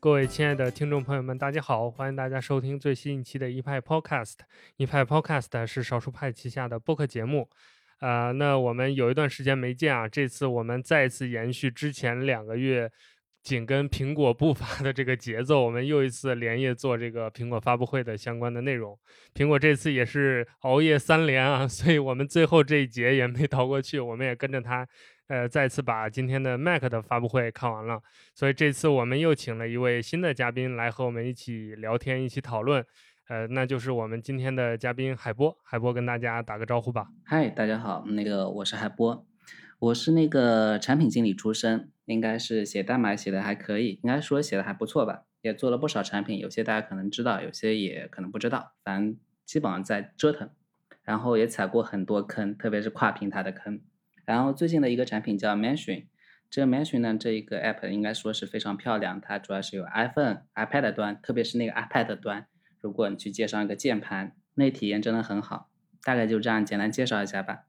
各位亲爱的听众朋友们，大家好！欢迎大家收听最新一期的一派 Podcast。一派 Podcast 是少数派旗下的播客节目。呃，那我们有一段时间没见啊，这次我们再次延续之前两个月紧跟苹果步伐的这个节奏，我们又一次连夜做这个苹果发布会的相关的内容。苹果这次也是熬夜三连啊，所以我们最后这一节也没逃过去，我们也跟着他。呃，再次把今天的 Mac 的发布会看完了，所以这次我们又请了一位新的嘉宾来和我们一起聊天、一起讨论。呃，那就是我们今天的嘉宾海波。海波跟大家打个招呼吧。嗨，大家好，那个我是海波，我是那个产品经理出身，应该是写代码写的还可以，应该说写的还不错吧，也做了不少产品，有些大家可能知道，有些也可能不知道，反正基本上在折腾，然后也踩过很多坑，特别是跨平台的坑。然后最近的一个产品叫 Mention，这个 Mention 呢，这一个 App 应该说是非常漂亮。它主要是有 iPhone、iPad 端，特别是那个 iPad 端，如果你去接上一个键盘，那体验真的很好。大概就这样简单介绍一下吧。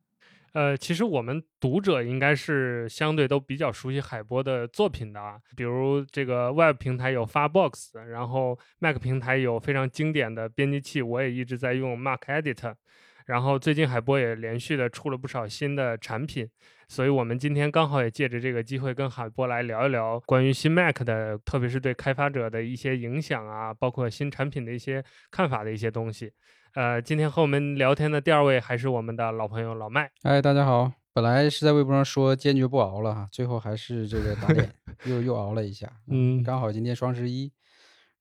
呃，其实我们读者应该是相对都比较熟悉海波的作品的啊，比如这个 Web 平台有 Firefox，然后 Mac 平台有非常经典的编辑器，我也一直在用 Mac Edit。然后最近海波也连续的出了不少新的产品，所以我们今天刚好也借着这个机会跟海波来聊一聊关于新 Mac 的，特别是对开发者的一些影响啊，包括新产品的一些看法的一些东西。呃，今天和我们聊天的第二位还是我们的老朋友老麦。哎，大家好，本来是在微博上说坚决不熬了哈，最后还是这个打脸，又又熬了一下。嗯，刚好今天双十一，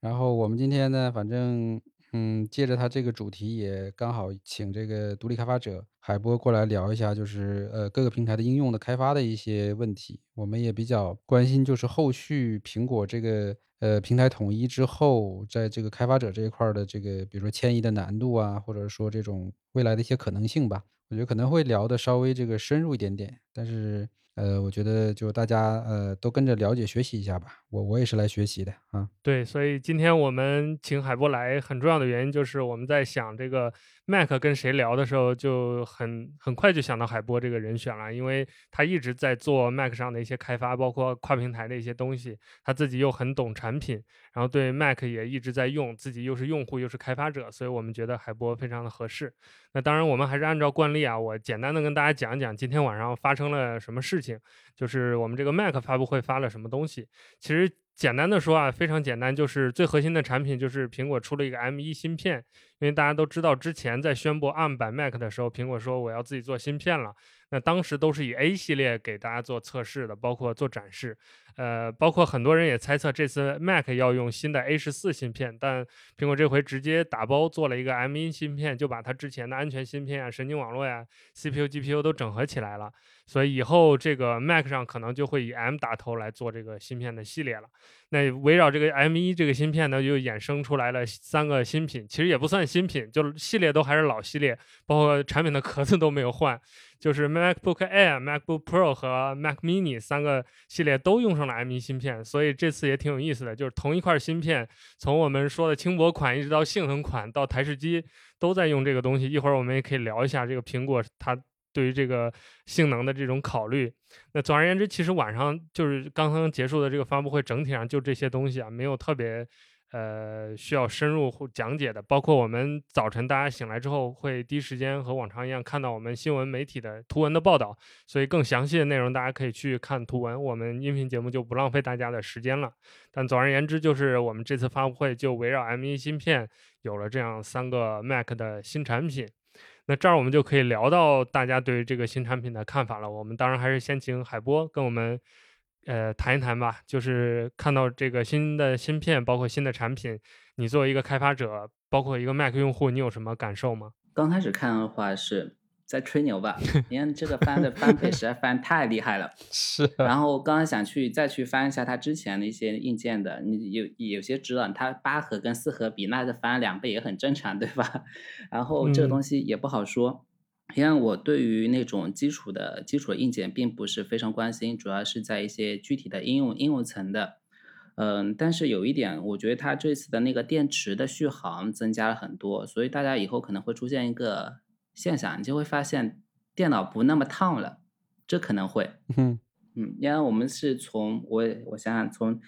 然后我们今天呢，反正。嗯，借着他这个主题，也刚好请这个独立开发者海波过来聊一下，就是呃各个平台的应用的开发的一些问题。我们也比较关心，就是后续苹果这个呃平台统一之后，在这个开发者这一块的这个，比如说迁移的难度啊，或者说这种未来的一些可能性吧。我觉得可能会聊的稍微这个深入一点点，但是。呃，我觉得就大家呃都跟着了解学习一下吧。我我也是来学习的啊。对，所以今天我们请海波来，很重要的原因就是我们在想这个 Mac 跟谁聊的时候，就很很快就想到海波这个人选了，因为他一直在做 Mac 上的一些开发，包括跨平台的一些东西，他自己又很懂产品，然后对 Mac 也一直在用，自己又是用户又是开发者，所以我们觉得海波非常的合适。那当然，我们还是按照惯例啊，我简单的跟大家讲一讲今天晚上发生了什么事情，就是我们这个 Mac 发布会发了什么东西。其实实简单的说啊，非常简单，就是最核心的产品就是苹果出了一个 M1 芯片。因为大家都知道，之前在宣布 ARM 版 Mac 的时候，苹果说我要自己做芯片了。那当时都是以 A 系列给大家做测试的，包括做展示。呃，包括很多人也猜测这次 Mac 要用新的 A 十四芯片，但苹果这回直接打包做了一个 M1 芯片，就把它之前的安全芯片啊、神经网络呀、CPU、GPU 都整合起来了。所以以后这个 Mac 上可能就会以 M 打头来做这个芯片的系列了。那围绕这个 M1 这个芯片呢，又衍生出来了三个新品，其实也不算新品，就是系列都还是老系列，包括产品的壳子都没有换。就是 MacBook Air、MacBook Pro 和 Mac Mini 三个系列都用上了 M1 芯片，所以这次也挺有意思的，就是同一块芯片，从我们说的轻薄款一直到性能款到台式机都在用这个东西。一会儿我们也可以聊一下这个苹果它对于这个性能的这种考虑。那总而言之，其实晚上就是刚刚结束的这个发布会，整体上就这些东西啊，没有特别。呃，需要深入讲解的，包括我们早晨大家醒来之后，会第一时间和往常一样看到我们新闻媒体的图文的报道，所以更详细的内容大家可以去看图文。我们音频节目就不浪费大家的时间了。但总而言之，就是我们这次发布会就围绕 M1 芯片有了这样三个 Mac 的新产品。那这儿我们就可以聊到大家对于这个新产品的看法了。我们当然还是先请海波跟我们。呃，谈一谈吧，就是看到这个新的芯片，包括新的产品，你作为一个开发者，包括一个 Mac 用户，你有什么感受吗？刚开始看的话是在吹牛吧，你看这个翻的翻倍实在翻太厉害了。是。然后刚刚想去再去翻一下它之前的一些硬件的，你有有些知道它八核跟四核比，那这翻两倍也很正常，对吧？然后这个东西也不好说。因为我对于那种基础的基础硬件并不是非常关心，主要是在一些具体的应用应用层的。嗯，但是有一点，我觉得它这次的那个电池的续航增加了很多，所以大家以后可能会出现一个现象，你就会发现电脑不那么烫了，这可能会。嗯嗯，因为我们是从我我想想从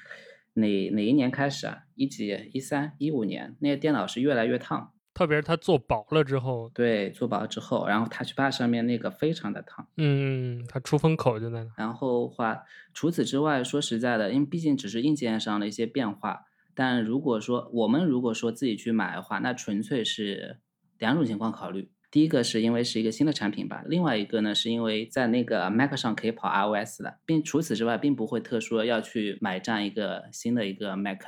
哪哪一年开始啊？一几一三一五年，那个电脑是越来越烫，特别是它做薄了之后，对，做薄之后，然后 Touchpad 上面那个非常的烫，嗯，它出风口就在那。然后话，除此之外，说实在的，因为毕竟只是硬件上的一些变化，但如果说我们如果说自己去买的话，那纯粹是两种情况考虑。第一个是因为是一个新的产品吧，另外一个呢是因为在那个 Mac 上可以跑 iOS 的，并除此之外并不会特殊要去买这样一个新的一个 Mac。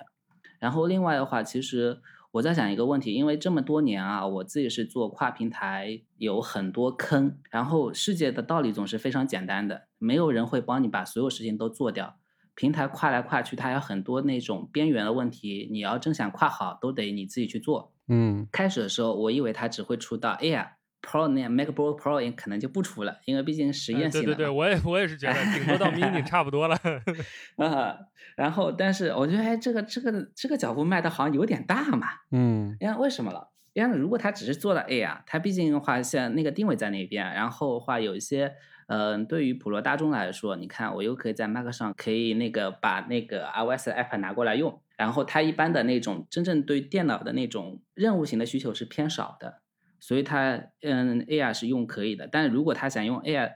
然后另外的话，其实我在想一个问题，因为这么多年啊，我自己是做跨平台，有很多坑。然后世界的道理总是非常简单的，没有人会帮你把所有事情都做掉。平台跨来跨去，它有很多那种边缘的问题，你要真想跨好，都得你自己去做。嗯，开始的时候我以为它只会出到 Air Pro 那 MacBook Pro 也可能就不出了，因为毕竟实验性的。对对对，我也我也是觉得顶多到 Mini 差不多了。啊，然后但是我觉得哎，这个这个这个脚步迈的好像有点大嘛。嗯，因为为什么了？因为如果它只是做了 Air，它毕竟的话像那个定位在那边，然后的话有一些。嗯，对于普罗大众来说，你看我又可以在 Mac 上可以那个把那个 iOS app 拿过来用，然后它一般的那种真正对电脑的那种任务型的需求是偏少的，所以它嗯 Air 是用可以的。但是如果他想用 Air，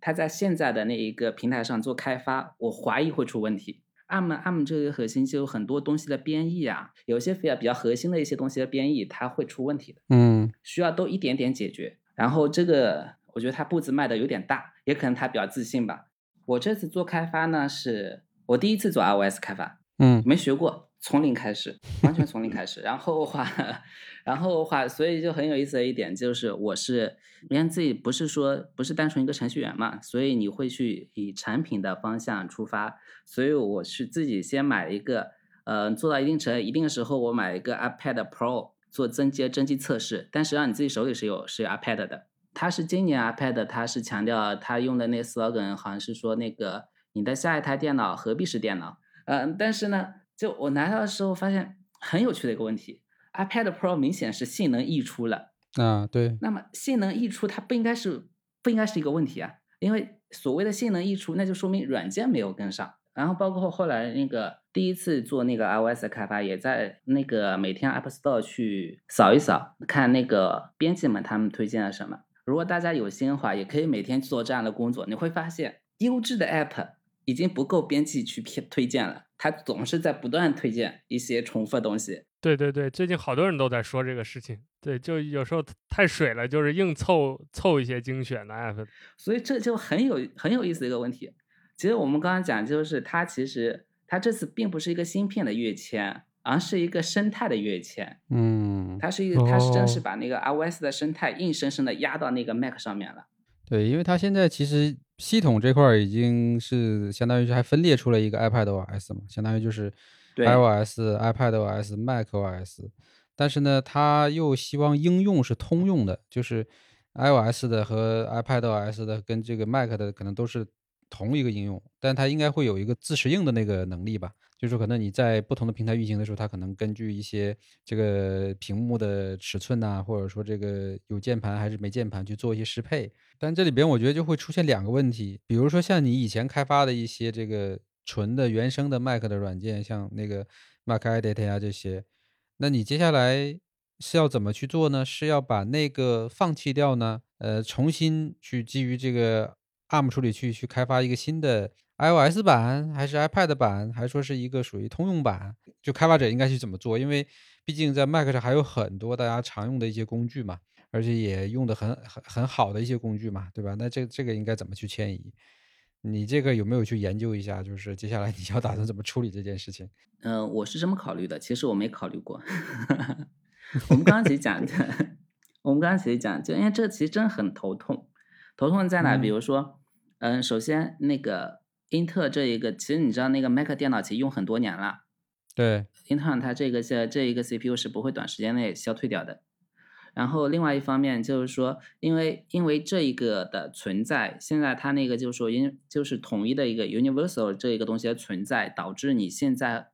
他在现在的那一个平台上做开发，我怀疑会出问题。ARM ARM 这个核心就有很多东西的编译啊，有些比较比较核心的一些东西的编译，它会出问题的。嗯，需要都一点点解决。然后这个。我觉得他步子迈的有点大，也可能他比较自信吧。我这次做开发呢，是我第一次做 iOS 开发，嗯，没学过，从零开始，完全从零开始。然后的话，然后的话，所以就很有意思的一点就是，我是因为自己不是说不是单纯一个程序员嘛，所以你会去以产品的方向出发。所以我是自己先买一个，呃，做到一定程一定的时候，我买一个 iPad Pro 做增阶真机测试。但实际上你自己手里是有是有 iPad 的。它是今年 iPad，它是强调它用的那 slogan，好像是说那个你的下一台电脑何必是电脑？嗯，但是呢，就我拿到的时候发现很有趣的一个问题，iPad Pro 明显是性能溢出了啊，对。那么性能溢出它不应该是不应该是一个问题啊？因为所谓的性能溢出，那就说明软件没有跟上。然后包括后来那个第一次做那个 iOS 的开发，也在那个每天 App Store 去扫一扫，看那个编辑们他们推荐了什么。如果大家有心的话，也可以每天做这样的工作，你会发现优质的 App 已经不够编辑去推推荐了，他总是在不断推荐一些重复的东西。对对对，最近好多人都在说这个事情。对，就有时候太水了，就是硬凑凑一些精选的 App。所以这就很有很有意思的一个问题。其实我们刚刚讲，就是它其实它这次并不是一个芯片的跃迁。而是一个生态的跃迁，嗯，它是一个，它是真是把那个 iOS 的生态硬生生的压到那个 Mac 上面了。对，因为它现在其实系统这块已经是相当于是还分裂出了一个 iPadOS 嘛，相当于就是 iOS、iPadOS、macOS，但是呢，它又希望应用是通用的，就是 iOS 的和 iPadOS 的跟这个 Mac 的可能都是同一个应用，但它应该会有一个自适应的那个能力吧。就是可能你在不同的平台运行的时候，它可能根据一些这个屏幕的尺寸呐，或者说这个有键盘还是没键盘去做一些适配。但这里边我觉得就会出现两个问题，比如说像你以前开发的一些这个纯的原生的 Mac 的软件，像那个 Mac Edit 呀这些，那你接下来是要怎么去做呢？是要把那个放弃掉呢？呃，重新去基于这个 ARM 处理器去开发一个新的？iOS 版还是 iPad 版，还说是一个属于通用版，就开发者应该去怎么做？因为毕竟在 Mac 上还有很多大家常用的一些工具嘛，而且也用的很很很好的一些工具嘛，对吧？那这这个应该怎么去迁移？你这个有没有去研究一下？就是接下来你要打算怎么处理这件事情？嗯，我是这么考虑的，其实我没考虑过。我们刚刚其实讲的，我们刚刚其实讲，就因为这其实真的很头痛，头痛在哪？比如说，嗯，首先那个。英特尔这一个，其实你知道那个 Mac 电脑其实用很多年了。对，英特尔它这个这这一个 CPU 是不会短时间内消退掉的。然后另外一方面就是说，因为因为这一个的存在，现在它那个就是说因就是统一的一个 Universal 这一个东西的存在，导致你现在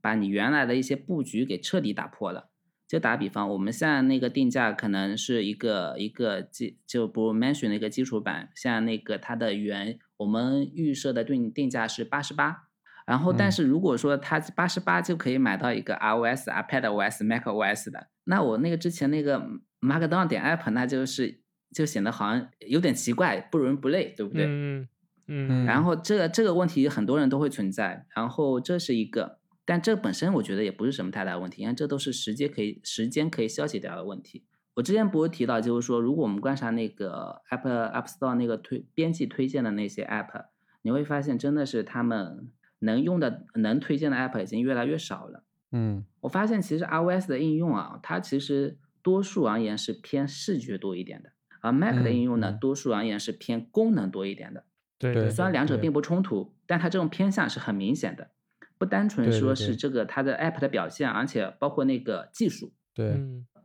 把你原来的一些布局给彻底打破了。就打比方，我们现在那个定价可能是一个一个基就不 mention 的一个基础版，像那个它的原我们预设的定定价是八十八，然后，但是如果说它八十八就可以买到一个 iOS、iPadOS、macOS 的，那我那个之前那个 Markdown 点 App，那就是就显得好像有点奇怪，不伦不类，对不对？嗯嗯。然后这个这个问题很多人都会存在，然后这是一个，但这本身我觉得也不是什么太大问题，因为这都是时间可以时间可以消解掉的问题。我之前不是提到，就是说，如果我们观察那个 App App Store 那个推编辑推荐的那些 App，你会发现真的是他们。能用的、能推荐的 App 已经越来越少了。嗯，我发现其实 iOS 的应用啊，它其实多数而言是偏视觉多一点的，而 Mac 的应用呢，多数而言是偏功能多一点的。对，虽然两者并不冲突，但它这种偏向是很明显的，不单纯说是这个它的 App 的表现，而且包括那个技术。对，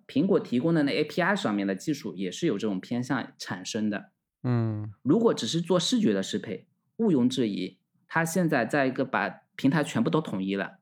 苹果提供的那 API 上面的技术也是有这种偏向产生的。嗯，如果只是做视觉的适配，毋庸置疑。它现在在一个把平台全部都统一了，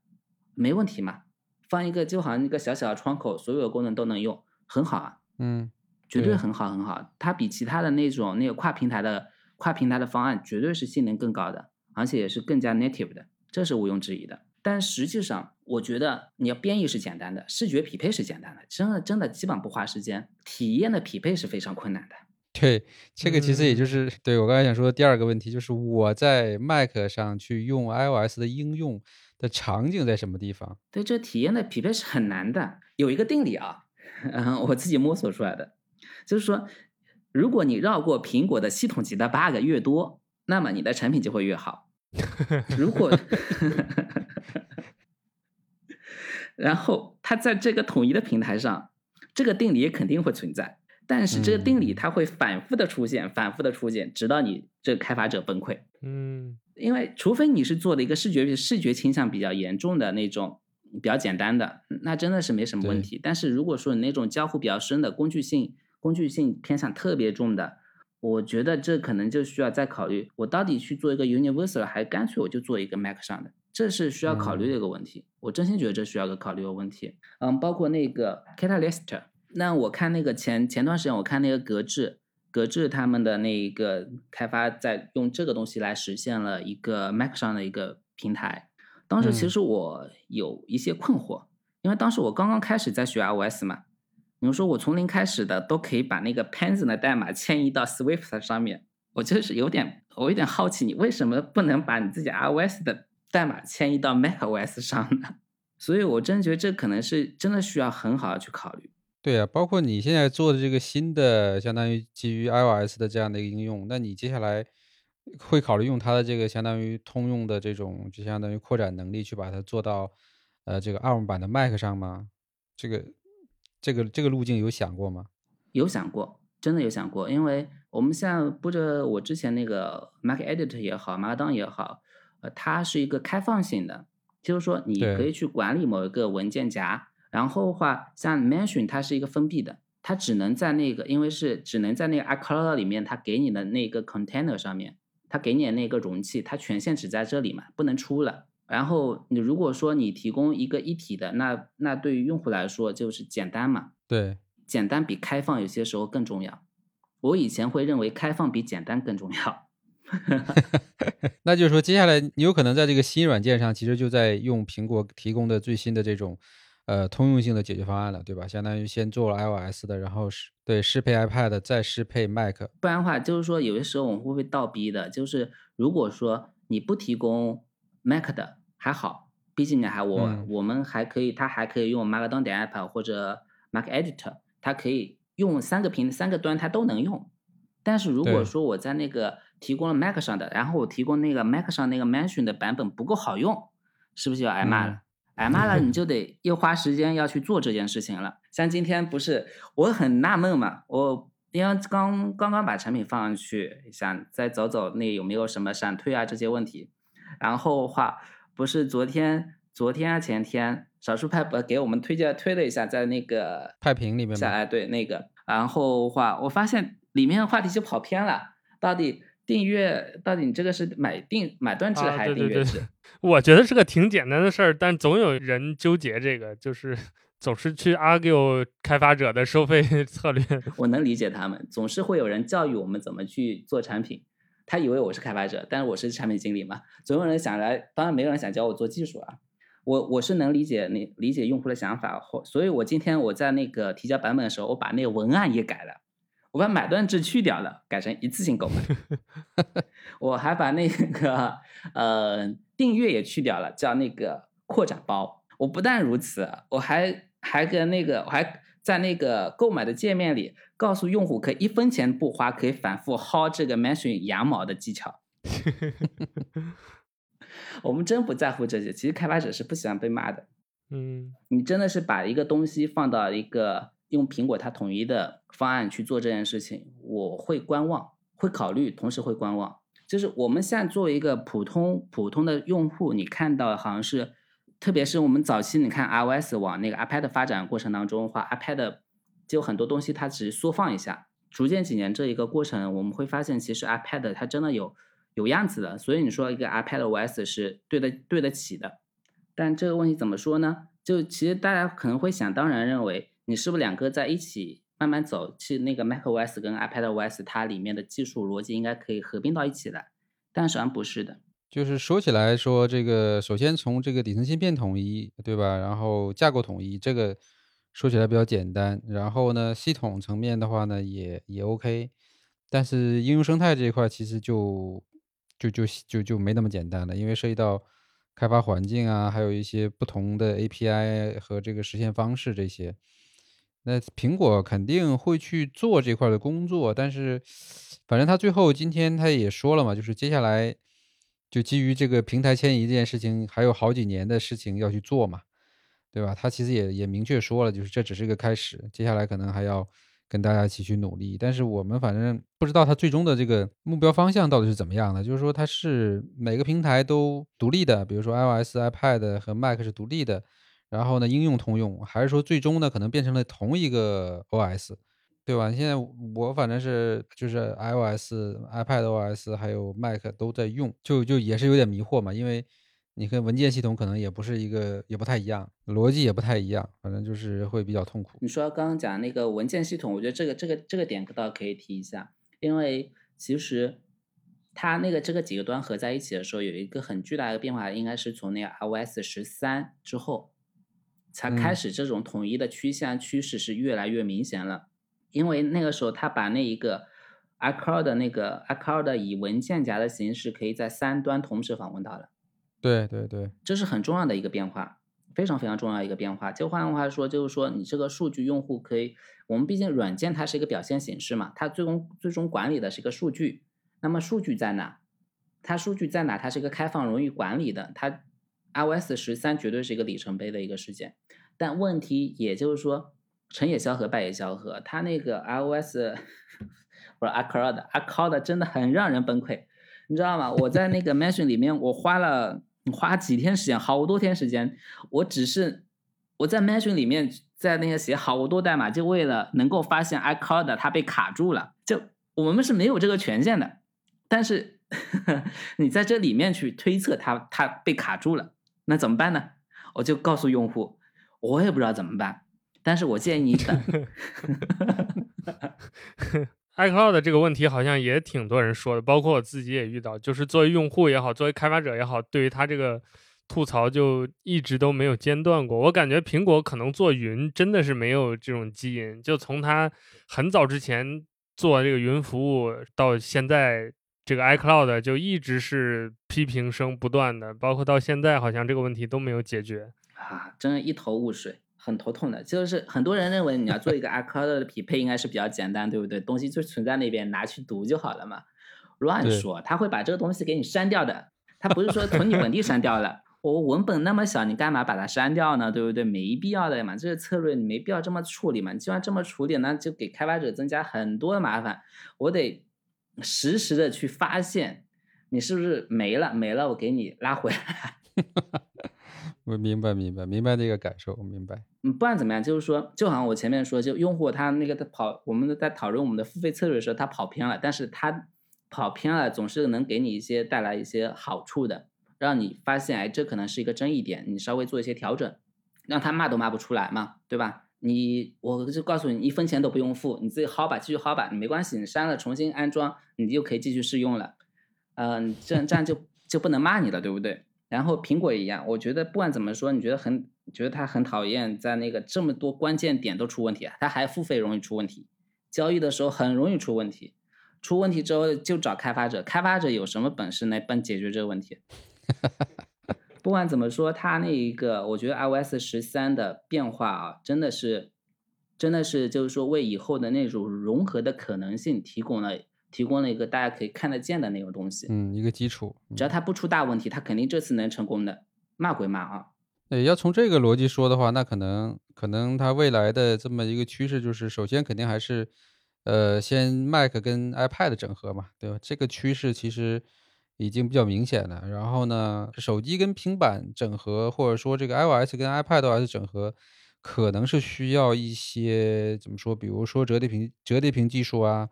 没问题嘛？放一个就好像一个小小的窗口，所有的功能都能用，很好啊。嗯，绝对很好很好。它比其他的那种那个跨平台的跨平台的方案，绝对是性能更高的，而且也是更加 native 的，这是毋庸置疑的。但实际上，我觉得你要编译是简单的，视觉匹配是简单的，真的真的基本不花时间，体验的匹配是非常困难的。对，这个其实也就是对我刚才想说的第二个问题，就是我在 Mac 上去用 iOS 的应用的场景在什么地方？对，这体验的匹配是很难的。有一个定理啊，嗯，我自己摸索出来的，就是说，如果你绕过苹果的系统级的 bug 越多，那么你的产品就会越好。如果，然后它在这个统一的平台上，这个定理也肯定会存在。但是这个定理它会反复的出现，反复的出现，直到你这个开发者崩溃。嗯，因为除非你是做的一个视觉视觉倾向比较严重的那种，比较简单的，那真的是没什么问题。但是如果说你那种交互比较深的工具性，工具性偏向特别重的，我觉得这可能就需要再考虑，我到底去做一个 universal，还干脆我就做一个 Mac 上的，这是需要考虑的一个问题。我真心觉得这需要个考虑的问题。嗯，包括那个 Catalyst。那我看那个前前段时间，我看那个格致，格致他们的那一个开发在用这个东西来实现了一个 Mac 上的一个平台。当时其实我有一些困惑，因为当时我刚刚开始在学 iOS 嘛，比如说我从零开始的都可以把那个 Python 的代码迁移到 Swift 上面，我就是有点我有点好奇，你为什么不能把你自己 iOS 的代码迁移到 macOS 上呢？所以我真觉得这可能是真的需要很好的去考虑。对啊，包括你现在做的这个新的，相当于基于 iOS 的这样的一个应用，那你接下来会考虑用它的这个相当于通用的这种，就相当于扩展能力去把它做到，呃，这个 ARM 版的 Mac 上吗？这个，这个，这个路径有想过吗？有想过，真的有想过，因为我们现在不着我之前那个 Mac Edit 也好，Markdown 也好，呃，它是一个开放性的，就是说你可以去管理某一个文件夹。然后的话，像 Mention 它是一个封闭的，它只能在那个，因为是只能在那个 iCloud 里面，它给你的那个 container 上面，它给你的那个容器，它权限只在这里嘛，不能出了。然后你如果说你提供一个一体的，那那对于用户来说就是简单嘛。对，简单比开放有些时候更重要。我以前会认为开放比简单更重要。那就是说，接下来你有可能在这个新软件上，其实就在用苹果提供的最新的这种。呃，通用性的解决方案了，对吧？相当于先做了 iOS 的，然后是对适配 iPad，再适配 Mac。不然的话，就是说有些时候我们会被倒逼的，就是如果说你不提供 Mac 的还好，毕竟你还我我们还可以，它还可以用 Markdown 点 App 或者 Mac Editor，它可以用三个平三个端它都能用。但是如果说我在那个提供了 Mac 上的，然后我提供那个 Mac 上那个 Mention 的版本不够好用，是不是就要挨骂了？挨骂了，你 就得又花时间要去做这件事情了。像今天不是我很纳闷嘛，我因为刚刚刚把产品放上去，想再走走那有没有什么闪退啊这些问题。然后话不是昨天昨天啊前天少数派不给我们推荐推了一下，在那个派评里面下来对那个，然后话我发现里面的话题就跑偏了，到底。订阅到底你这个是买订买断制还是订阅制？我觉得是个挺简单的事儿，但总有人纠结这个，就是总是去 argue 开发者的收费 策略。我能理解他们，总是会有人教育我们怎么去做产品，他以为我是开发者，但是我是产品经理嘛，总有人想来，当然没有人想教我做技术啊。我我是能理解你理解用户的想法，或所以我今天我在那个提交版本的时候，我把那个文案也改了，我把买断制去掉了，改成一次性购买。我还把那个呃订阅也去掉了，叫那个扩展包。我不但如此，我还还跟那个我还在那个购买的界面里告诉用户，可以一分钱不花，可以反复薅这个 mention 羊毛的技巧。我们真不在乎这些，其实开发者是不喜欢被骂的。嗯，你真的是把一个东西放到一个用苹果它统一的方案去做这件事情，我会观望，会考虑，同时会观望。就是我们现在作为一个普通普通的用户，你看到好像是，特别是我们早期你看 iOS 往那个 iPad 发展过程当中的话，iPad 就很多东西它只是缩放一下，逐渐几年这一个过程，我们会发现其实 iPad 它真的有。有样子的，所以你说一个 iPad OS 是对得对得起的，但这个问题怎么说呢？就其实大家可能会想当然认为，你是不是两个在一起慢慢走，其实那个 macOS 跟 iPad OS 它里面的技术逻辑应该可以合并到一起的，但实际上不是的。就是说起来说这个，首先从这个底层芯片统一，对吧？然后架构统一，这个说起来比较简单。然后呢，系统层面的话呢，也也 OK，但是应用生态这一块其实就。就就就就没那么简单了，因为涉及到开发环境啊，还有一些不同的 API 和这个实现方式这些。那苹果肯定会去做这块的工作，但是反正他最后今天他也说了嘛，就是接下来就基于这个平台迁移这件事情，还有好几年的事情要去做嘛，对吧？他其实也也明确说了，就是这只是一个开始，接下来可能还要。跟大家一起去努力，但是我们反正不知道它最终的这个目标方向到底是怎么样的。就是说，它是每个平台都独立的，比如说 iOS、iPad 和 Mac 是独立的，然后呢应用通用，还是说最终呢可能变成了同一个 OS，对吧？现在我反正是就是 iOS、iPad OS 还有 Mac 都在用，就就也是有点迷惑嘛，因为。你跟文件系统可能也不是一个，也不太一样，逻辑也不太一样，反正就是会比较痛苦。你说刚刚讲那个文件系统，我觉得这个这个这个点倒可以提一下，因为其实它那个这个几个端合在一起的时候，有一个很巨大的变化，应该是从那个 iOS 十三之后才开始，这种统一的趋向趋势是越来越明显了。因为那个时候他把那一个 iCloud 的那个 iCloud 以文件夹的形式，可以在三端同时访问到了。对对对，这是很重要的一个变化，非常非常重要一个变化。就换句话说，就是说你这个数据用户可以，我们毕竟软件它是一个表现形式嘛，它最终最终管理的是一个数据。那么数据在哪？它数据在哪？它是一个开放、容易管理的。它 iOS 十三绝对是一个里程碑的一个事件。但问题也就是说，成也萧何，败也萧何。他那个 iOS 不是 iCloud，iCloud 真的很让人崩溃，你知道吗？我在那个 Mention 里面，我花了。花几天时间，好多天时间，我只是我在 Mention 里面在那些写好多代码，就为了能够发现 iCloud 它被卡住了。就我们是没有这个权限的，但是 你在这里面去推测它它被卡住了，那怎么办呢？我就告诉用户，我也不知道怎么办，但是我建议你等。iCloud 这个问题好像也挺多人说的，包括我自己也遇到。就是作为用户也好，作为开发者也好，对于他这个吐槽就一直都没有间断过。我感觉苹果可能做云真的是没有这种基因，就从他很早之前做这个云服务到现在，这个 iCloud 就一直是批评声不断的，包括到现在好像这个问题都没有解决啊，真一头雾水。很头痛的，就是很多人认为你要做一个 iCloud 的匹配应该是比较简单，对不对？东西就存在那边，拿去读就好了嘛。乱说，他会把这个东西给你删掉的。他不是说从你本地删掉了，我文本那么小，你干嘛把它删掉呢？对不对？没必要的嘛，这个策略你没必要这么处理嘛。你既然这么处理，那就给开发者增加很多的麻烦。我得实时的去发现你是不是没了，没了我给你拉回来。我明白，明白，明白那个感受，我明白。嗯，不管怎么样，就是说，就好像我前面说，就用户他那个他跑，我们在讨论我们的付费策略的时候，他跑偏了，但是他跑偏了，总是能给你一些带来一些好处的，让你发现，哎，这可能是一个争议点，你稍微做一些调整，让他骂都骂不出来嘛，对吧？你，我就告诉你，一分钱都不用付，你自己薅吧，继续薅吧，没关系，你删了重新安装，你就可以继续试用了。嗯，这样这样就就不能骂你了，对不对？然后苹果一样，我觉得不管怎么说，你觉得很觉得他很讨厌，在那个这么多关键点都出问题，他还付费容易出问题，交易的时候很容易出问题，出问题之后就找开发者，开发者有什么本事来帮解决这个问题？不管怎么说，他那一个，我觉得 iOS 十三的变化啊，真的是，真的是就是说为以后的那种融合的可能性提供了。提供了一个大家可以看得见的那种东西，嗯，一个基础。只要它不出大问题，它肯定这次能成功的。骂归骂啊，对，要从这个逻辑说的话，那可能可能它未来的这么一个趋势就是，首先肯定还是，呃，先 Mac 跟 iPad 整合嘛，对吧？这个趋势其实已经比较明显了。然后呢，手机跟平板整合，或者说这个 iOS 跟 iPadOS 整合，可能是需要一些怎么说？比如说折叠屏、折叠屏技术啊。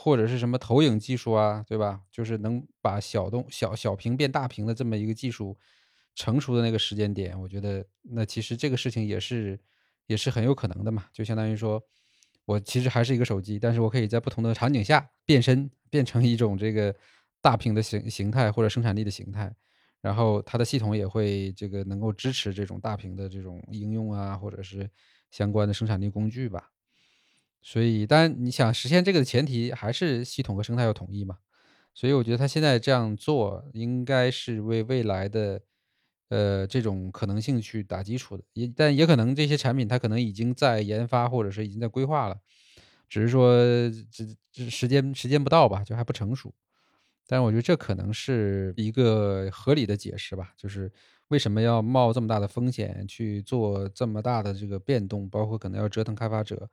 或者是什么投影技术啊，对吧？就是能把小动小小屏变大屏的这么一个技术成熟的那个时间点，我觉得那其实这个事情也是也是很有可能的嘛。就相当于说，我其实还是一个手机，但是我可以在不同的场景下变身，变成一种这个大屏的形形态或者生产力的形态，然后它的系统也会这个能够支持这种大屏的这种应用啊，或者是相关的生产力工具吧。所以，当然你想实现这个的前提还是系统和生态要统一嘛。所以我觉得他现在这样做，应该是为未来的，呃，这种可能性去打基础的。也，但也可能这些产品它可能已经在研发，或者是已经在规划了，只是说这这时间时间不到吧，就还不成熟。但是我觉得这可能是一个合理的解释吧，就是为什么要冒这么大的风险去做这么大的这个变动，包括可能要折腾开发者。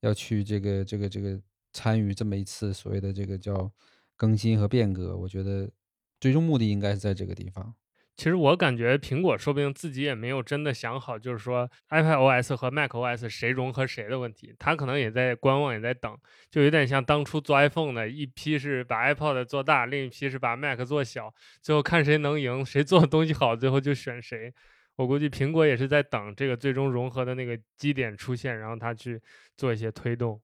要去这个这个这个参与这么一次所谓的这个叫更新和变革，我觉得最终目的应该是在这个地方。其实我感觉苹果说不定自己也没有真的想好，就是说 iPadOS 和 macOS 谁融合谁的问题，他可能也在观望，也在等，就有点像当初做 iPhone 的一批是把 iPod 做大，另一批是把 Mac 做小，最后看谁能赢，谁做的东西好，最后就选谁。我估计苹果也是在等这个最终融合的那个基点出现，然后它去做一些推动。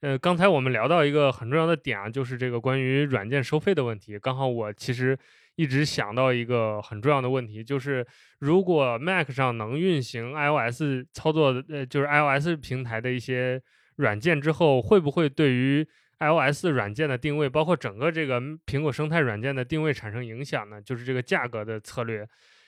呃，刚才我们聊到一个很重要的点啊，就是这个关于软件收费的问题。刚好我其实一直想到一个很重要的问题，就是如果 Mac 上能运行 iOS 操作，呃，就是 iOS 平台的一些软件之后，会不会对于 iOS 软件的定位，包括整个这个苹果生态软件的定位产生影响呢？就是这个价格的策略。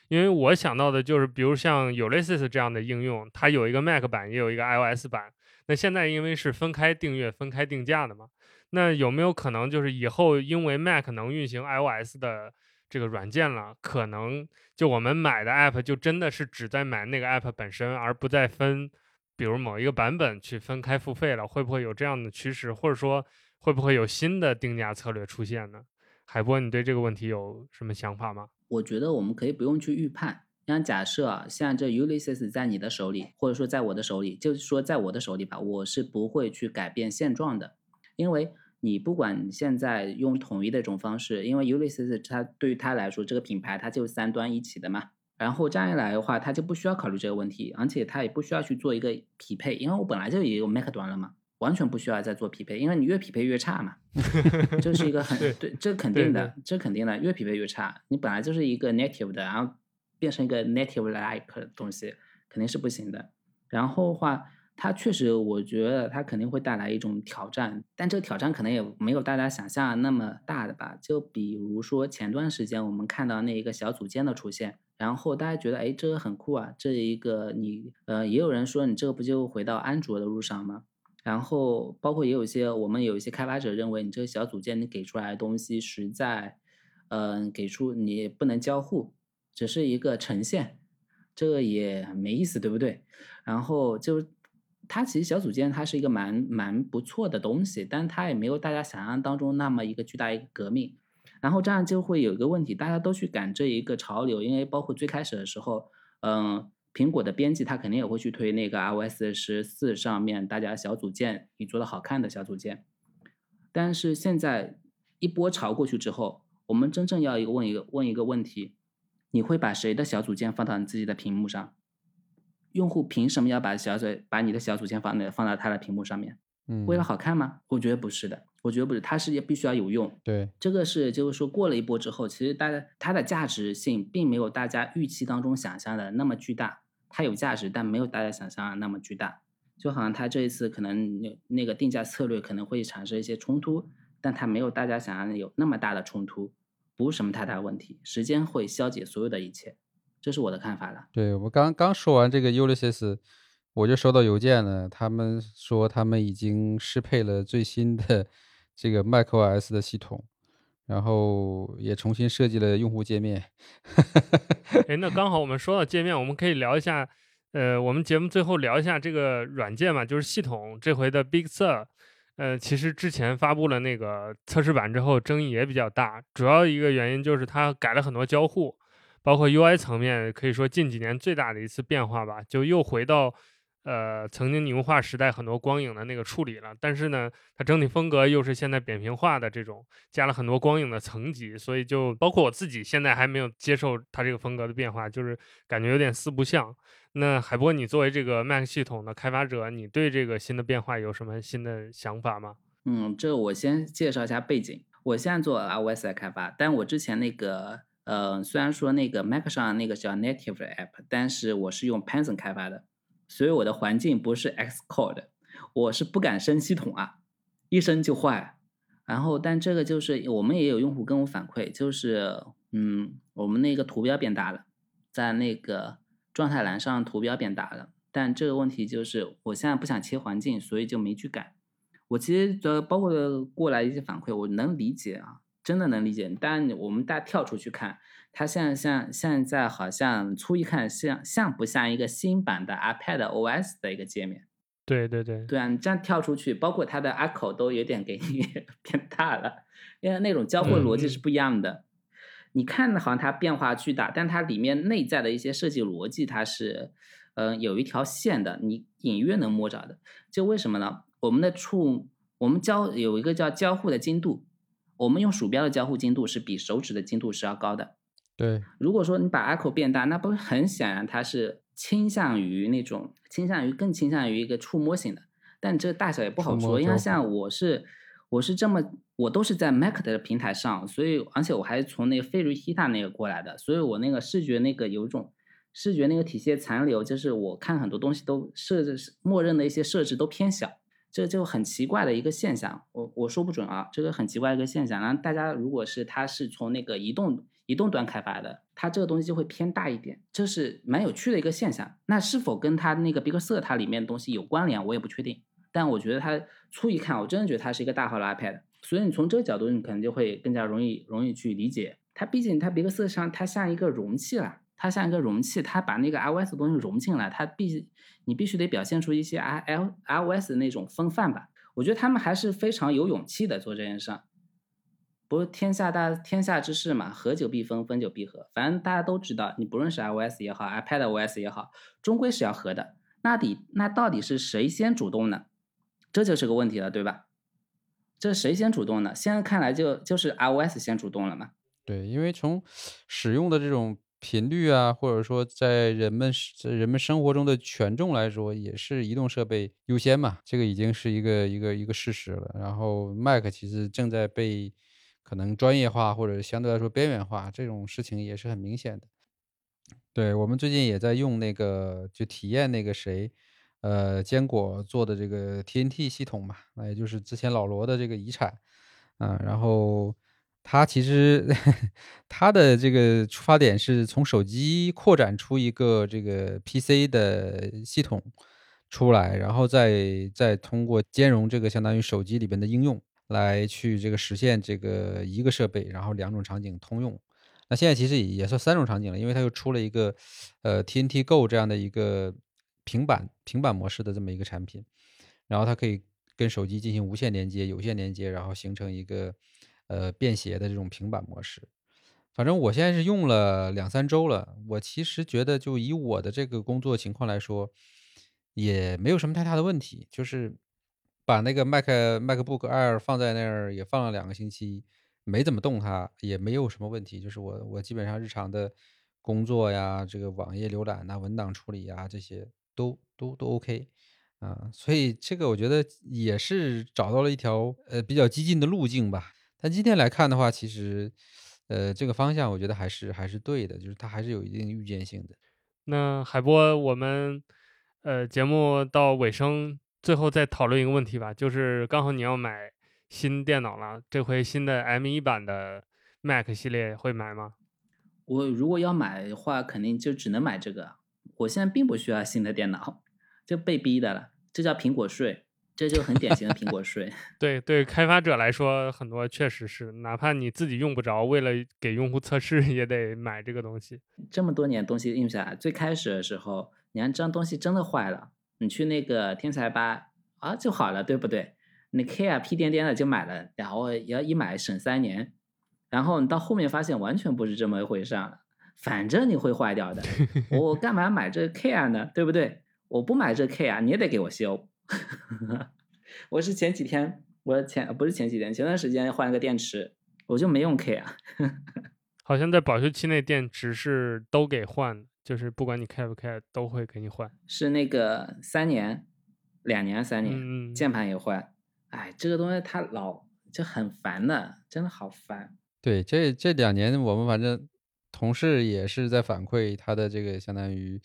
因为我想到的就是，比如像 Ulysses 这样的应用，它有一个 Mac 版，也有一个 iOS 版。那现在因为是分开订阅、分开定价的嘛，那有没有可能就是以后因为 Mac 能运行 iOS 的这个软件了，可能就我们买的 App 就真的是只在买那个 App 本身，而不再分，比如某一个版本去分开付费了？会不会有这样的趋势，或者说会不会有新的定价策略出现呢？海波，你对这个问题有什么想法吗？我觉得我们可以不用去预判。像假设啊，像这 Ulysses 在你的手里，或者说在我的手里，就是说在我的手里吧，我是不会去改变现状的。因为你不管现在用统一的一种方式，因为 Ulysses 它对于它来说，这个品牌它就三端一起的嘛。然后这样一来的话，它就不需要考虑这个问题，而且它也不需要去做一个匹配，因为我本来就也有 Mac 端了嘛。完全不需要再做匹配，因为你越匹配越差嘛，这是一个很对，这肯定的，这肯定的，越匹配越差。你本来就是一个 native 的，然后变成一个 native like 的东西，肯定是不行的。然后的话，它确实，我觉得它肯定会带来一种挑战，但这个挑战可能也没有大家想象那么大的吧。就比如说前段时间我们看到那一个小组件的出现，然后大家觉得，哎，这个很酷啊，这一个你，呃，也有人说你这个不就回到安卓的路上吗？然后，包括也有一些我们有一些开发者认为，你这个小组件你给出来的东西实在，嗯，给出你不能交互，只是一个呈现，这个也没意思，对不对？然后就它其实小组件它是一个蛮蛮不错的东西，但它也没有大家想象当中那么一个巨大一个革命。然后这样就会有一个问题，大家都去赶这一个潮流，因为包括最开始的时候，嗯。苹果的编辑他肯定也会去推那个 iOS 十四上面大家小组件你做的好看的小组件，但是现在一波潮过去之后，我们真正要一个问一个问一个问题：你会把谁的小组件放到你自己的屏幕上？用户凭什么要把小组把你的小组件放在放到他的屏幕上面？嗯，为了好看吗？我觉得不是的。我觉得不是，它是也必须要有用。对，这个是就是说过了一波之后，其实大家它的价值性并没有大家预期当中想象的那么巨大。它有价值，但没有大家想象的那么巨大。就好像它这一次可能那那个定价策略可能会产生一些冲突，但它没有大家想象的有那么大的冲突，不是什么太大问题。时间会消解所有的一切，这是我的看法了。对我刚刚说完这个 Ulysses。我就收到邮件了，他们说他们已经适配了最新的这个 macOS 的系统，然后也重新设计了用户界面。哎，那刚好我们说到界面，我们可以聊一下，呃，我们节目最后聊一下这个软件嘛，就是系统这回的 Big Sur，呃，其实之前发布了那个测试版之后，争议也比较大，主要一个原因就是它改了很多交互，包括 UI 层面，可以说近几年最大的一次变化吧，就又回到。呃，曾经牛化时代很多光影的那个处理了，但是呢，它整体风格又是现在扁平化的这种，加了很多光影的层级，所以就包括我自己现在还没有接受它这个风格的变化，就是感觉有点四不像。那海波，你作为这个 Mac 系统的开发者，你对这个新的变化有什么新的想法吗？嗯，这我先介绍一下背景，我现在做 iOS 的开发，但我之前那个，呃，虽然说那个 Mac 上那个叫 Native App，但是我是用 Python 开发的。所以我的环境不是 Xcode，我是不敢升系统啊，一升就坏。然后，但这个就是我们也有用户跟我反馈，就是嗯，我们那个图标变大了，在那个状态栏上图标变大了。但这个问题就是，我现在不想切环境，所以就没去改。我其实呃，包括过来一些反馈，我能理解啊，真的能理解。但我们大家跳出去看。它现在像现在好像初一看像像不像一个新版的 iPad OS 的一个界面？对对对，对啊，你这样跳出去，包括它的 Echo 都有点给你 变大了，因为那种交互逻辑是不一样的。你看好像它变化巨大，但它里面内在的一些设计逻辑，它是嗯有一条线的，你隐约能摸着的。就为什么呢？我们的触，我们交有一个叫交互的精度，我们用鼠标的交互精度是比手指的精度是要高的。对，如果说你把 echo 变大，那不是很显然它是倾向于那种倾向于更倾向于一个触摸型的，但这个大小也不好说，因为像。我是我是这么我都是在 Mac 的平台上，所以而且我还是从那个飞驴 Hita 那个过来的，所以我那个视觉那个有一种视觉那个体系残留，就是我看很多东西都设置默认的一些设置都偏小，这就很奇怪的一个现象，我我说不准啊，这个很奇怪一个现象，然后大家如果是它是从那个移动。移动端开发的，它这个东西就会偏大一点，这是蛮有趣的一个现象。那是否跟它那个 Big Sur 它里面的东西有关联，我也不确定。但我觉得它初一看，我真的觉得它是一个大号的 iPad。所以你从这个角度，你可能就会更加容易容易去理解它。毕竟它 Big Sur 上它像一个容器了，它像一个容器，它把那个 iOS 的东西融进来，它必你必须得表现出一些 i l iOS 的那种风范吧。我觉得他们还是非常有勇气的做这件事。不是天下大天下之事嘛，合久必分，分久必合。反正大家都知道，你不论是 iOS 也好，iPad OS 也好，终归是要合的。那底那到底是谁先主动呢？这就是个问题了，对吧？这谁先主动呢？现在看来就就是 iOS 先主动了嘛。对，因为从使用的这种频率啊，或者说在人们在人们生活中的权重来说，也是移动设备优先嘛。这个已经是一个一个一个事实了。然后 Mac 其实正在被可能专业化或者相对来说边缘化这种事情也是很明显的。对我们最近也在用那个，就体验那个谁，呃，坚果做的这个 TNT 系统嘛，那也就是之前老罗的这个遗产啊。然后他其实 他的这个出发点是从手机扩展出一个这个 PC 的系统出来，然后再再通过兼容这个相当于手机里边的应用。来去这个实现这个一个设备，然后两种场景通用。那现在其实也算三种场景了，因为它又出了一个呃 TNT Go 这样的一个平板平板模式的这么一个产品，然后它可以跟手机进行无线连接、有线连接，然后形成一个呃便携的这种平板模式。反正我现在是用了两三周了，我其实觉得就以我的这个工作情况来说，也没有什么太大的问题，就是。把那个 Mac MacBook Air 放在那儿也放了两个星期，没怎么动它，也没有什么问题。就是我我基本上日常的工作呀，这个网页浏览呐、文档处理呀，这些都都都 OK。啊，所以这个我觉得也是找到了一条呃比较激进的路径吧。但今天来看的话，其实呃这个方向我觉得还是还是对的，就是它还是有一定预见性的。那海波，我们呃节目到尾声，最后再讨论一个问题吧，就是刚好你要买新电脑了，这回新的 M1 版的 Mac 系列会买吗？我如果要买的话，肯定就只能买这个。我现在并不需要新的电脑。就被逼的了，这叫苹果税，这就很典型的苹果税。对对，开发者来说，很多确实是，哪怕你自己用不着，为了给用户测试，也得买这个东西。这么多年东西用下来，最开始的时候，你看这样东西真的坏了，你去那个天才吧啊就好了，对不对？你 K 啊屁颠颠的就买了，然后要一买省三年，然后你到后面发现完全不是这么一回事了，反正你会坏掉的，我干嘛买这 K 啊呢？对不对？我不买这 K 啊，你也得给我修。我是前几天，我前不是前几天，前段时间换了个电池，我就没用 K 啊。好像在保修期内，电池是都给换，就是不管你开不开，都会给你换。是那个三年、两年、三年，键盘也换。哎，这个东西它老就很烦的，真的好烦。对，这这两年我们反正同事也是在反馈它的这个相当于。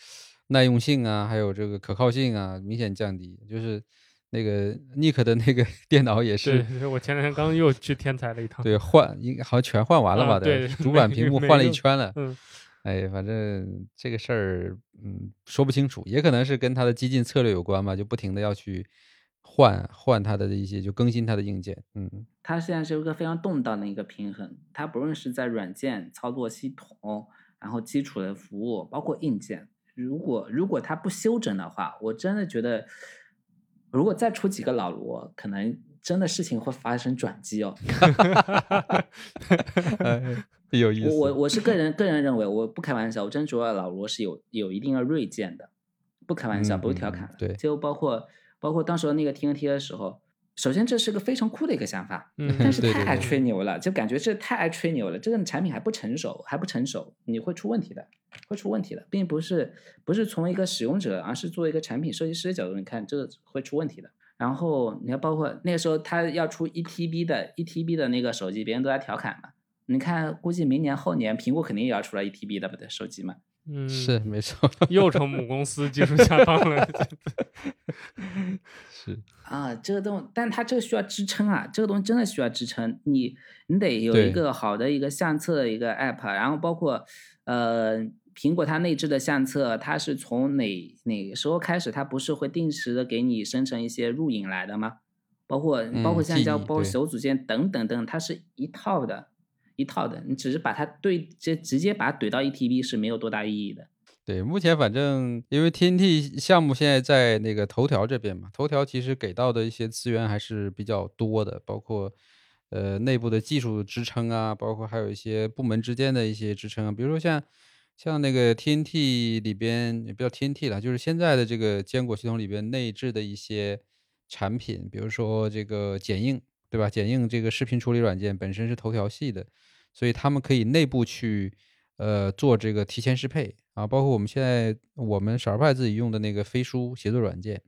耐用性啊，还有这个可靠性啊，明显降低。就是那个 Nick 的那个 电脑也是，对，我前两天刚又去天才了一趟。对，换应该好像全换完了吧？对，主板屏幕换了一圈了。嗯，哎，反正这个事儿，嗯，说不清楚，也可能是跟他的激进策略有关吧，就不停的要去换换他的一些，就更新他的硬件。嗯，它现在是一个非常动荡的一个平衡，它不论是在软件、操作系统，然后基础的服务，包括硬件。如果如果它不修整的话，我真的觉得，如果再出几个老罗，可能真的事情会发生转机哦。有意思。我我我是个人 个人认为，我不开玩笑，我真觉得老罗是有有一定的锐见的，不开玩笑，不是调侃。对，就包括包括当时那个 TNT 的时候。首先，这是个非常酷的一个想法，但是太爱吹牛了，就感觉这太爱吹牛了。这个产品还不成熟，还不成熟，你会出问题的，会出问题的，并不是不是从一个使用者，而是作为一个产品设计师的角度，你看这个会出问题的。然后你要包括那个时候他要出一 TB 的一 TB 的那个手机，别人都在调侃嘛。你看，估计明年后年苹果肯定也要出来一 TB 的不对手机嘛。嗯，是没错，又成母公司技术下放了。是 啊，这个东，但它这个需要支撑啊，这个东西真的需要支撑。你你得有一个好的一个相册的一个 app，然后包括呃，苹果它内置的相册，它是从哪哪个时候开始，它不是会定时的给你生成一些入影来的吗？包括包括橡胶，包括手组件等等等，它是一套的。一套的，你只是把它对这直接把它怼到一 TB 是没有多大意义的。对，目前反正因为 TNT 项目现在在那个头条这边嘛，头条其实给到的一些资源还是比较多的，包括呃内部的技术支撑啊，包括还有一些部门之间的一些支撑，比如说像像那个 TNT 里边也不叫 TNT 了，就是现在的这个坚果系统里边内置的一些产品，比如说这个剪映，对吧？剪映这个视频处理软件本身是头条系的。所以他们可以内部去，呃，做这个提前适配啊，包括我们现在我们少儿派自己用的那个飞书协作软件，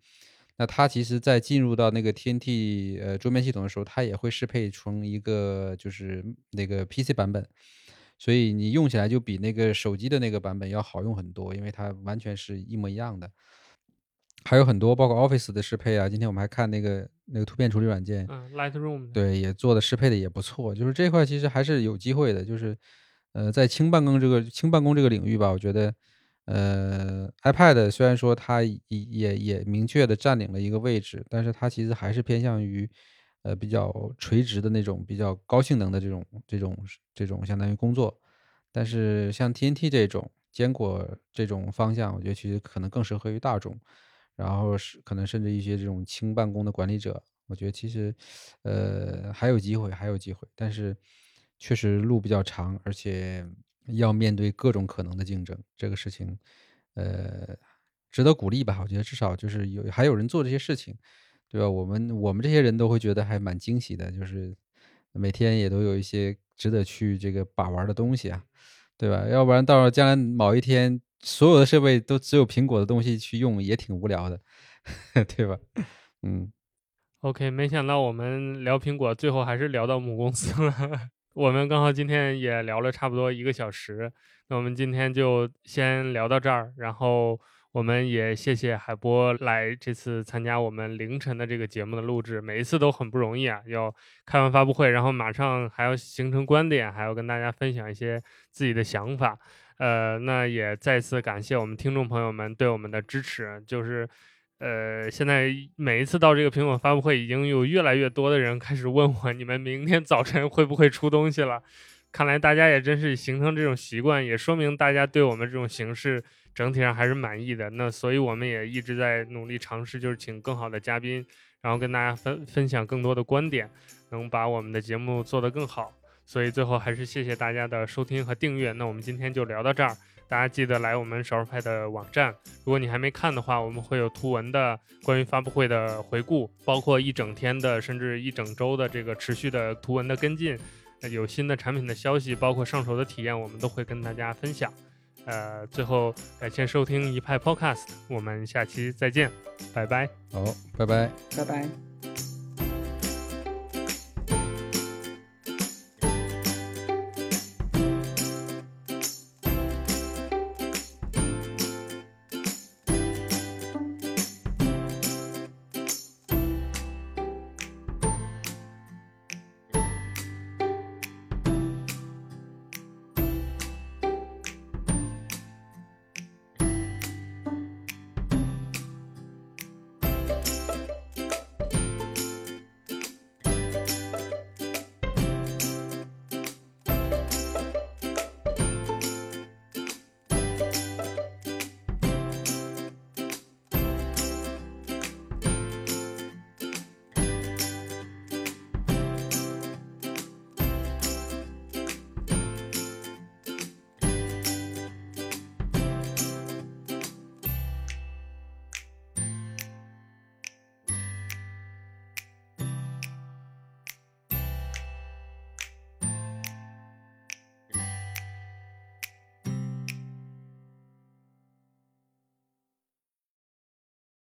那它其实在进入到那个 TNT 呃桌面系统的时候，它也会适配成一个就是那个 PC 版本，所以你用起来就比那个手机的那个版本要好用很多，因为它完全是一模一样的。还有很多，包括 Office 的适配啊。今天我们还看那个那个图片处理软件，嗯，Lightroom，对，也做的适配的也不错。就是这块其实还是有机会的。就是，呃，在轻办公这个轻办公这个领域吧，我觉得，呃，iPad 虽然说它也也也明确的占领了一个位置，但是它其实还是偏向于，呃，比较垂直的那种比较高性能的这种这种这种相当于工作。但是像 TNT 这种坚果这种方向，我觉得其实可能更适合于大众。然后是可能甚至一些这种轻办公的管理者，我觉得其实，呃，还有机会，还有机会，但是确实路比较长，而且要面对各种可能的竞争，这个事情，呃，值得鼓励吧？我觉得至少就是有还有人做这些事情，对吧？我们我们这些人都会觉得还蛮惊喜的，就是每天也都有一些值得去这个把玩的东西啊，对吧？要不然到了将来某一天。所有的设备都只有苹果的东西去用，也挺无聊的。对吧？嗯，OK，没想到我们聊苹果，最后还是聊到母公司了。我们刚好今天也聊了差不多一个小时，那我们今天就先聊到这儿，然后。我们也谢谢海波来这次参加我们凌晨的这个节目的录制，每一次都很不容易啊！要开完发布会，然后马上还要形成观点，还要跟大家分享一些自己的想法。呃，那也再次感谢我们听众朋友们对我们的支持。就是，呃，现在每一次到这个苹果发布会，已经有越来越多的人开始问我，你们明天早晨会不会出东西了？看来大家也真是形成这种习惯，也说明大家对我们这种形式。整体上还是满意的，那所以我们也一直在努力尝试，就是请更好的嘉宾，然后跟大家分分享更多的观点，能把我们的节目做得更好。所以最后还是谢谢大家的收听和订阅。那我们今天就聊到这儿，大家记得来我们少数派的网站，如果你还没看的话，我们会有图文的关于发布会的回顾，包括一整天的甚至一整周的这个持续的图文的跟进，有新的产品的消息，包括上手的体验，我们都会跟大家分享。呃，最后感谢收听一派 Podcast，我们下期再见，拜拜。好，拜拜，拜拜。